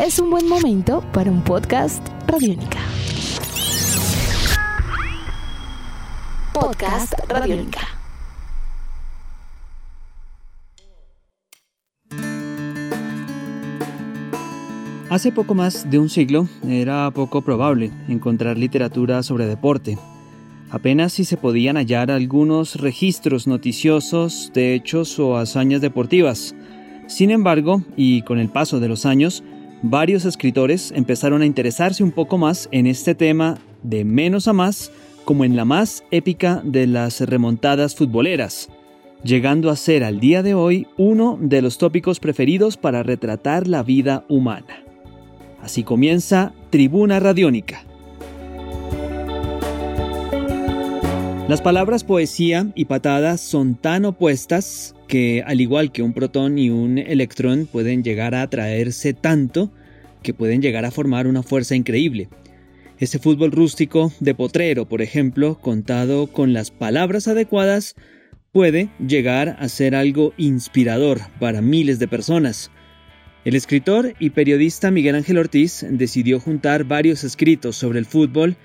es un buen momento para un podcast Radiónica. Podcast Radiónica. Hace poco más de un siglo era poco probable encontrar literatura sobre deporte. Apenas si se podían hallar algunos registros noticiosos de hechos o hazañas deportivas. Sin embargo, y con el paso de los años, varios escritores empezaron a interesarse un poco más en este tema de menos a más, como en la más épica de las remontadas futboleras, llegando a ser al día de hoy uno de los tópicos preferidos para retratar la vida humana. Así comienza Tribuna Radiónica. Las palabras poesía y patada son tan opuestas que, al igual que un protón y un electrón, pueden llegar a atraerse tanto que pueden llegar a formar una fuerza increíble. Ese fútbol rústico de potrero, por ejemplo, contado con las palabras adecuadas, puede llegar a ser algo inspirador para miles de personas. El escritor y periodista Miguel Ángel Ortiz decidió juntar varios escritos sobre el fútbol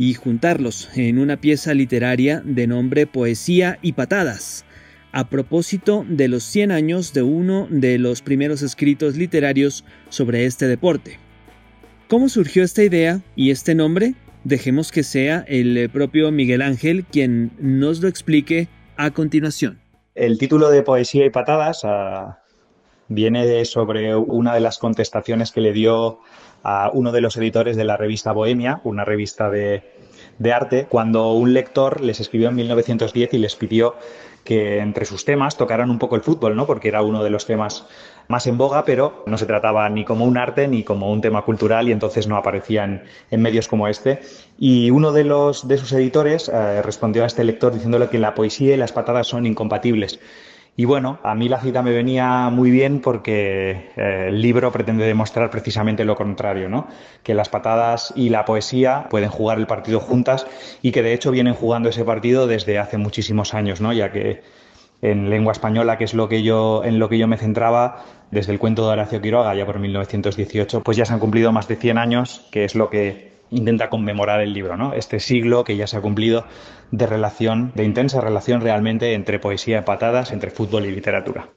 y juntarlos en una pieza literaria de nombre Poesía y Patadas, a propósito de los 100 años de uno de los primeros escritos literarios sobre este deporte. ¿Cómo surgió esta idea y este nombre? Dejemos que sea el propio Miguel Ángel quien nos lo explique a continuación. El título de Poesía y Patadas ah, viene sobre una de las contestaciones que le dio a uno de los editores de la revista Bohemia, una revista de, arte, cuando un lector les escribió en 1910 y les pidió que entre sus temas tocaran un poco el fútbol, ¿no? Porque era uno de los temas más en boga, pero no se trataba ni como un arte ni como un tema cultural y entonces no aparecía en, medios como este. Y uno de los de sus editores eh, respondió a este lector diciéndole que la poesía y las patadas son incompatibles. Y bueno, a mí la cita me venía muy bien porque eh, el libro pretende demostrar precisamente lo contrario, ¿no? Que las patadas y la poesía pueden jugar el partido juntas y que de hecho vienen jugando ese partido desde hace muchísimos años, ¿no? Ya que en lengua española, que es lo que yo, en lo que yo me centraba, desde el cuento de Horacio Quiroga, ya por 1918, pues ya se han cumplido más de 100 años, que es lo que intenta conmemorar el libro, ¿no? Este siglo que ya se ha cumplido de relación, de intensa relación realmente entre poesía y patadas, entre fútbol y literatura.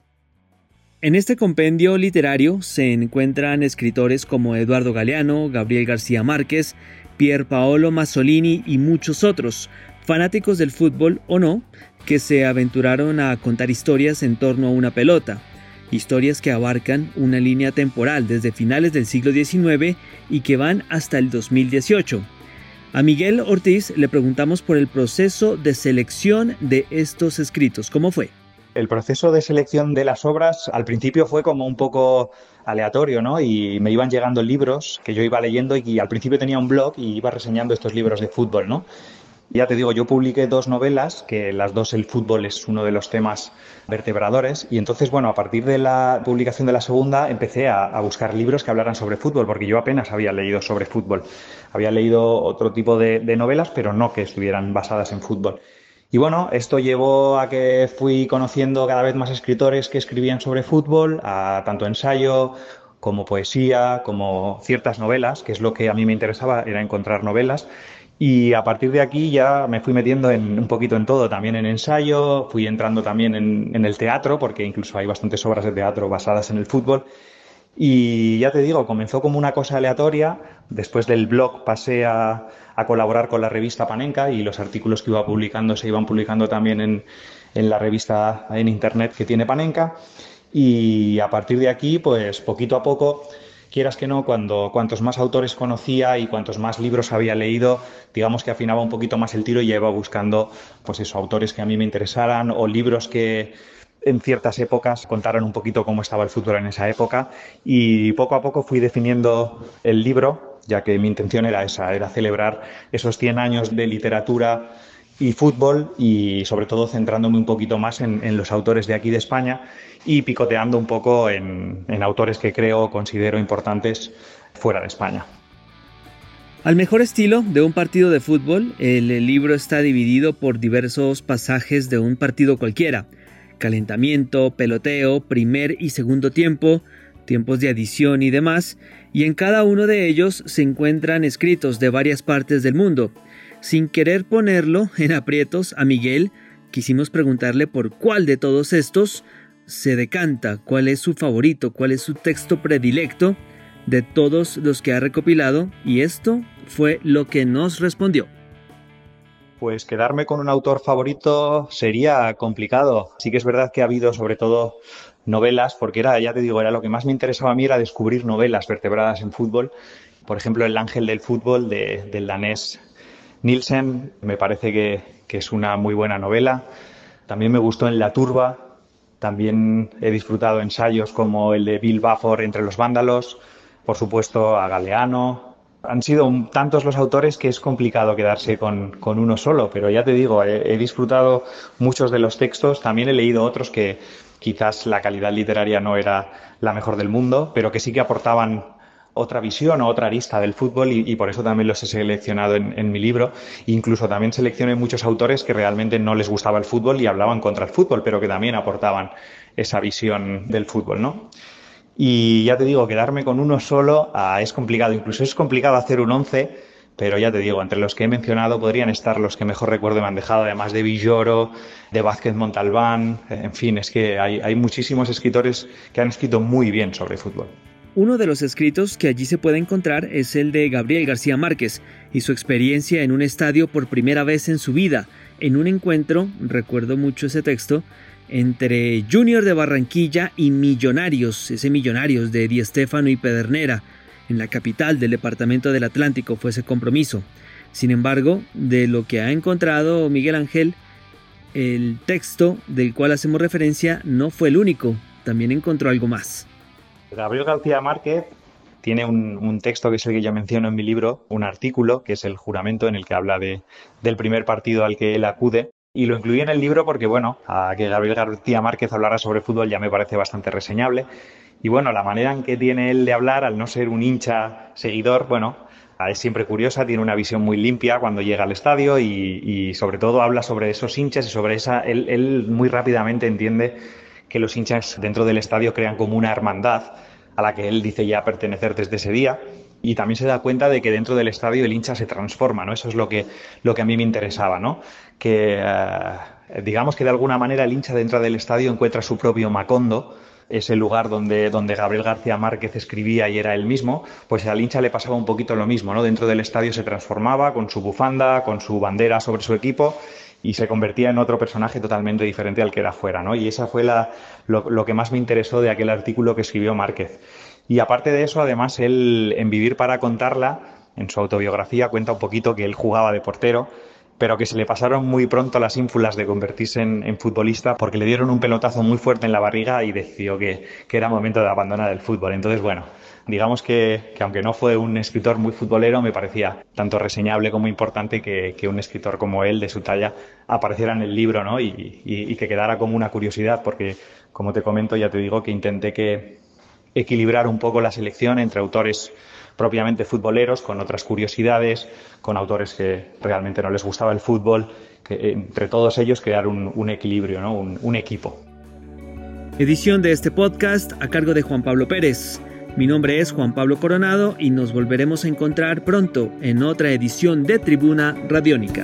En este compendio literario se encuentran escritores como Eduardo Galeano, Gabriel García Márquez, Pier Paolo Masolini y muchos otros, fanáticos del fútbol o no, que se aventuraron a contar historias en torno a una pelota, historias que abarcan una línea temporal desde finales del siglo XIX y que van hasta el 2018. A Miguel Ortiz le preguntamos por el proceso de selección de estos escritos. ¿Cómo fue? El proceso de selección de las obras al principio fue como un poco aleatorio, ¿no? Y me iban llegando libros que yo iba leyendo y al principio tenía un blog y iba reseñando estos libros de fútbol, ¿no? Ya te digo, yo publiqué dos novelas, que las dos el fútbol es uno de los temas vertebradores, y entonces, bueno, a partir de la publicación de la segunda empecé a, buscar libros que hablaran sobre fútbol, porque yo apenas había leído sobre fútbol. Había leído otro tipo de, novelas, pero no que estuvieran basadas en fútbol. Y bueno, esto llevó a que fui conociendo cada vez más escritores que escribían sobre fútbol, a tanto ensayo como poesía, como ciertas novelas, que es lo que a mí me interesaba, era encontrar novelas. Y a partir de aquí ya me fui metiendo en, un poquito en todo, también en ensayo, fui entrando también en, el teatro, porque incluso hay bastantes obras de teatro basadas en el fútbol. Y ya te digo, comenzó como una cosa aleatoria, después del blog pasé a, colaborar con la revista Panenka y los artículos que iba publicando se iban publicando también en, en la revista en internet que tiene Panenka. Y a partir de aquí, pues poquito a poco quieras que no, cuando cuantos más autores conocía y cuantos más libros había leído, digamos que afinaba un poquito más el tiro y ya iba buscando, pues eso, autores que a mí me interesaran o libros que en ciertas épocas contaran un poquito cómo estaba el futuro en esa época. Y poco a poco fui definiendo el libro, ya que mi intención era esa, era celebrar esos 100 años de literatura y fútbol y sobre todo centrándome un poquito más en, los autores de aquí de España y picoteando un poco en, en autores que creo considero importantes fuera de España. Al mejor estilo de un partido de fútbol, el libro está dividido por diversos pasajes de un partido cualquiera. Calentamiento, peloteo, primer y segundo tiempo, tiempos de adición y demás, y en cada uno de ellos se encuentran escritos de varias partes del mundo. Sin querer ponerlo en aprietos a Miguel, quisimos preguntarle por cuál de todos estos se decanta, cuál es su favorito, cuál es su texto predilecto de todos los que ha recopilado, y esto fue lo que nos respondió. Pues quedarme con un autor favorito sería complicado. Sí que es verdad que ha habido sobre todo novelas, porque era, ya te digo, era lo que más me interesaba a mí era descubrir novelas vertebradas en fútbol. Por ejemplo, El ángel del fútbol de, del danés Nielsen, me parece que, es una muy buena novela. También me gustó en La turba, también he disfrutado ensayos como el de Bill Bafford entre los vándalos, por supuesto a Galeano, han sido tantos los autores que es complicado quedarse con, uno solo, pero ya te digo, he, disfrutado muchos de los textos, también he leído otros que quizás la calidad literaria no era la mejor del mundo, pero que sí que aportaban otra visión o otra arista del fútbol y, por eso también los he seleccionado en, mi libro. Incluso también seleccioné muchos autores que realmente no les gustaba el fútbol y hablaban contra el fútbol, pero que también aportaban esa visión del fútbol, ¿no? Y ya te digo, quedarme con uno solo ah, es complicado. Incluso es complicado hacer un once, pero ya te digo, entre los que he mencionado podrían estar los que mejor recuerdo me han dejado, además de Villoro, de Vázquez Montalbán. En fin, es que hay, hay muchísimos escritores que han escrito muy bien sobre fútbol. Uno de los escritos que allí se puede encontrar es el de Gabriel García Márquez y su experiencia en un estadio por primera vez en su vida, en un encuentro, recuerdo mucho ese texto, entre Junior de Barranquilla y Millonarios, ese Millonarios de Di Stéfano y Pedernera, en la capital del departamento del Atlántico fue ese compromiso. Sin embargo, de lo que ha encontrado Miguel Ángel, el texto del cual hacemos referencia no fue el único, también encontró algo más. Gabriel García Márquez tiene un, texto que es el que yo menciono en mi libro, un artículo que es el juramento en el que habla de, del primer partido al que él acude y lo incluí en el libro porque, bueno, a que Gabriel García Márquez hablara sobre fútbol ya me parece bastante reseñable. Y bueno, la manera en que tiene él de hablar, al no ser un hincha seguidor, bueno, es siempre curiosa, tiene una visión muy limpia cuando llega al estadio y, sobre todo habla sobre esos hinchas y sobre esa. Él, él, muy rápidamente entiende que los hinchas dentro del estadio crean como una hermandad a la que él dice ya pertenecer desde ese día y también se da cuenta de que dentro del estadio el hincha se transforma, ¿no? Eso es lo que, lo que a mí me interesaba, ¿no? Que eh, digamos que de alguna manera el hincha dentro del estadio encuentra su propio Macondo, ese lugar donde, donde Gabriel García Márquez escribía y era él mismo, pues al hincha le pasaba un poquito lo mismo, ¿no? Dentro del estadio se transformaba con su bufanda, con su bandera sobre su equipo y se convertía en otro personaje totalmente diferente al que era fuera, ¿no? Y esa fue la, lo, lo que más me interesó de aquel artículo que escribió Márquez. Y aparte de eso, además, él en Vivir para contarla, en su autobiografía, cuenta un poquito que él jugaba de portero, pero que se le pasaron muy pronto las ínfulas de convertirse en, futbolista porque le dieron un pelotazo muy fuerte en la barriga y decidió que, era momento de abandonar el fútbol. Entonces, bueno, digamos que, aunque no fue un escritor muy futbolero, me parecía tanto reseñable como importante que, un escritor como él, de su talla, apareciera en el libro ¿no? y, y que quedara como una curiosidad, porque, como te comento, ya te digo que intenté que, equilibrar un poco la selección entre autores propiamente futboleros, con otras curiosidades, con autores que realmente no les gustaba el fútbol, que entre todos ellos crear un, equilibrio, ¿no? un, un equipo. Edición de este podcast a cargo de Juan Pablo Pérez. Mi nombre es Juan Pablo Coronado y nos volveremos a encontrar pronto en otra edición de Tribuna Radiónica.